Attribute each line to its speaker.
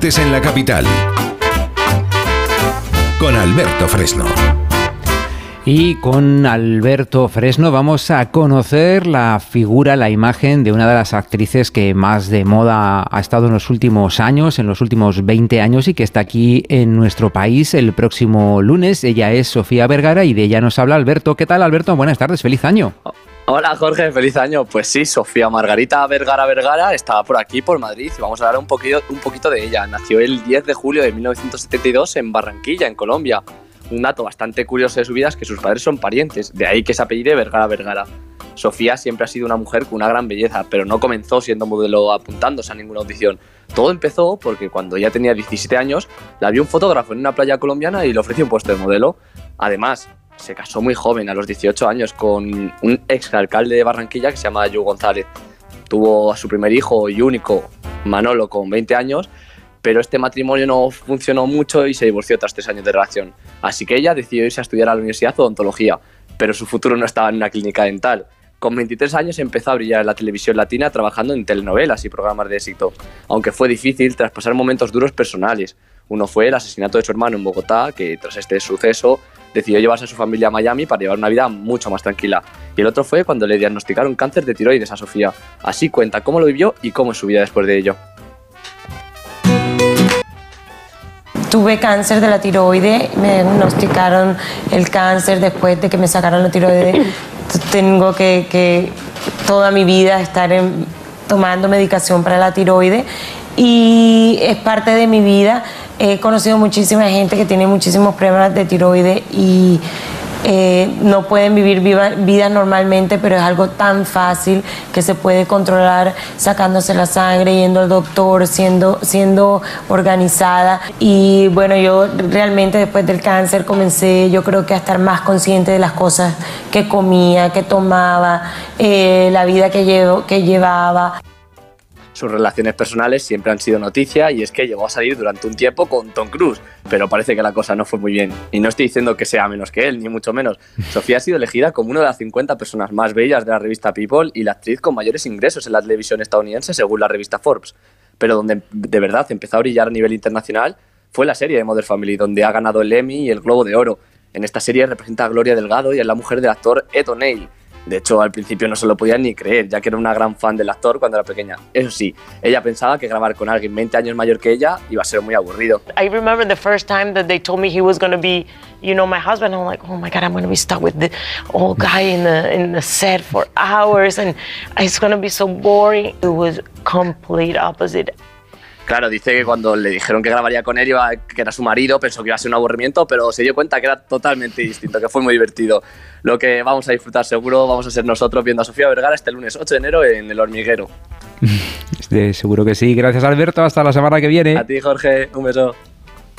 Speaker 1: En la capital. Con Alberto Fresno.
Speaker 2: Y con Alberto Fresno vamos a conocer la figura, la imagen de una de las actrices que más de moda ha estado en los últimos años, en los últimos 20 años y que está aquí en nuestro país el próximo lunes. Ella es Sofía Vergara y de ella nos habla Alberto. ¿Qué tal Alberto? Buenas tardes, feliz año.
Speaker 3: Hola Jorge, feliz año. Pues sí, Sofía Margarita Vergara Vergara estaba por aquí, por Madrid, y vamos a hablar un poquito, de ella. Nació el 10 de julio de 1972 en Barranquilla, en Colombia un dato bastante curioso de su vida es que sus padres son parientes, de ahí que se apellide Vergara Vergara. Sofía siempre ha sido una mujer con una gran belleza, pero no comenzó siendo modelo apuntándose a ninguna audición. Todo empezó porque cuando ella tenía 17 años, la vio un fotógrafo en una playa colombiana y le ofreció un puesto de modelo. Además, se casó muy joven, a los 18 años, con un ex alcalde de Barranquilla que se llama Yu González. Tuvo a su primer hijo y único, Manolo, con 20 años, pero este matrimonio no funcionó mucho y se divorció tras tres años de relación. Así que ella decidió irse a estudiar a la Universidad de Odontología, pero su futuro no estaba en una clínica dental. Con 23 años empezó a brillar en la televisión latina trabajando en telenovelas y programas de éxito, aunque fue difícil tras pasar momentos duros personales. Uno fue el asesinato de su hermano en Bogotá, que tras este suceso decidió llevarse a su familia a Miami para llevar una vida mucho más tranquila. Y el otro fue cuando le diagnosticaron cáncer de tiroides a Sofía. Así cuenta cómo lo vivió y cómo es su vida después de ello.
Speaker 4: Tuve cáncer de la tiroide, me diagnosticaron el cáncer después de que me sacaron la tiroide. Tengo que, toda mi vida estar tomando medicación para la tiroide y es parte de mi vida. He conocido muchísima gente que tiene muchísimos problemas de tiroide y eh, no pueden vivir vida normalmente, pero es algo tan fácil que se puede controlar sacándose la sangre, yendo al doctor, siendo, siendo organizada. Y bueno, yo realmente después del cáncer comencé yo creo que a estar más consciente de las cosas que comía, que tomaba, eh, la vida que, llevo, que llevaba.
Speaker 3: Sus relaciones personales siempre han sido noticia y es que llegó a salir durante un tiempo con Tom Cruise, pero parece que la cosa no fue muy bien. Y no estoy diciendo que sea menos que él, ni mucho menos. Sofía ha sido elegida como una de las 50 personas más bellas de la revista People y la actriz con mayores ingresos en la televisión estadounidense según la revista Forbes. Pero donde de verdad empezó a brillar a nivel internacional fue la serie de Mother Family, donde ha ganado el Emmy y el Globo de Oro. En esta serie representa a Gloria Delgado y es la mujer del actor Ed O'Neill de hecho, al principio no se lo podía ni creer, ya que era una gran fan del actor cuando era pequeña. Eso sí, ella pensaba que grabar con alguien 20 años mayor que ella iba a ser muy aburrido.
Speaker 5: I remember the first time that they told me he was going to be, you know, my husband. I'm like, oh my God, I'm going to be stuck with the old guy in the, in the set for hours and it's going to be so boring. It was complete opposite.
Speaker 3: Claro, dice que cuando le dijeron que grabaría con él, iba, que era su marido, pensó que iba a ser un aburrimiento, pero se dio cuenta que era totalmente distinto, que fue muy divertido. Lo que vamos a disfrutar seguro vamos a ser nosotros viendo a Sofía Vergara este lunes 8 de enero en El Hormiguero.
Speaker 2: seguro que sí. Gracias Alberto, hasta la semana que viene.
Speaker 3: A ti Jorge, un beso.